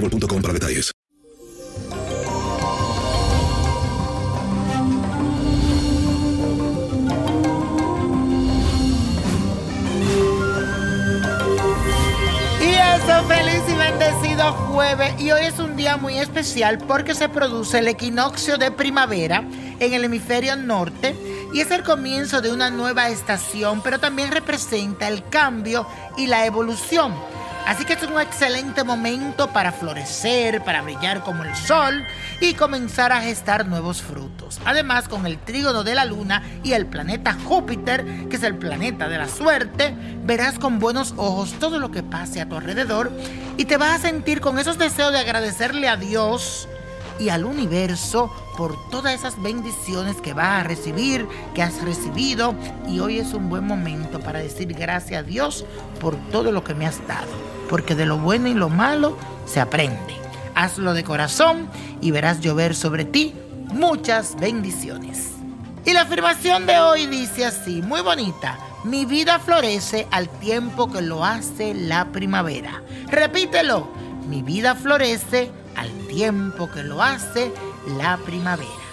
boostmobile.com para detalles. Feliz y bendecido jueves. Y hoy es un día muy especial porque se produce el equinoccio de primavera en el hemisferio norte y es el comienzo de una nueva estación, pero también representa el cambio y la evolución. Así que es un excelente momento para florecer, para brillar como el sol y comenzar a gestar nuevos frutos. Además, con el trígono de la luna y el planeta Júpiter, que es el planeta de la suerte, verás con buenos ojos todo lo que pase a tu alrededor y te vas a sentir con esos deseos de agradecerle a Dios y al universo por todas esas bendiciones que vas a recibir, que has recibido. Y hoy es un buen momento para decir gracias a Dios por todo lo que me has dado. Porque de lo bueno y lo malo se aprende. Hazlo de corazón y verás llover sobre ti muchas bendiciones. Y la afirmación de hoy dice así, muy bonita. Mi vida florece al tiempo que lo hace la primavera. Repítelo. Mi vida florece al tiempo que lo hace la primavera.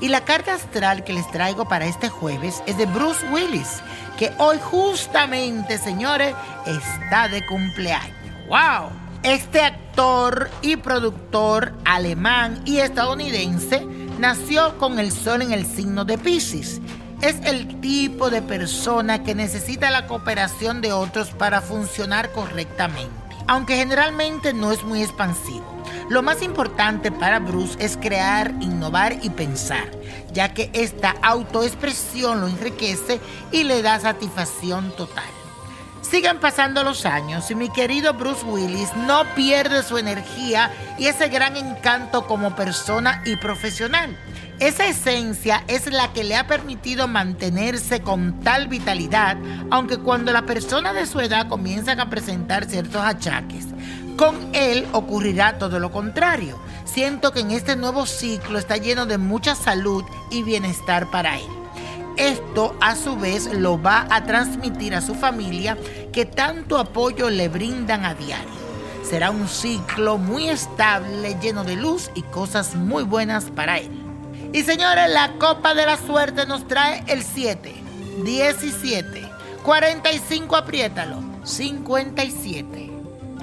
Y la carta astral que les traigo para este jueves es de Bruce Willis, que hoy justamente, señores, está de cumpleaños. ¡Wow! Este actor y productor alemán y estadounidense nació con el sol en el signo de Pisces. Es el tipo de persona que necesita la cooperación de otros para funcionar correctamente, aunque generalmente no es muy expansivo. Lo más importante para Bruce es crear, innovar y pensar, ya que esta autoexpresión lo enriquece y le da satisfacción total. Sigan pasando los años y mi querido Bruce Willis no pierde su energía y ese gran encanto como persona y profesional. Esa esencia es la que le ha permitido mantenerse con tal vitalidad, aunque cuando la persona de su edad comienzan a presentar ciertos achaques. Con él ocurrirá todo lo contrario. Siento que en este nuevo ciclo está lleno de mucha salud y bienestar para él. Esto a su vez lo va a transmitir a su familia que tanto apoyo le brindan a diario. Será un ciclo muy estable, lleno de luz y cosas muy buenas para él. Y señores, la copa de la suerte nos trae el 7, 17, 45, apriétalo, 57,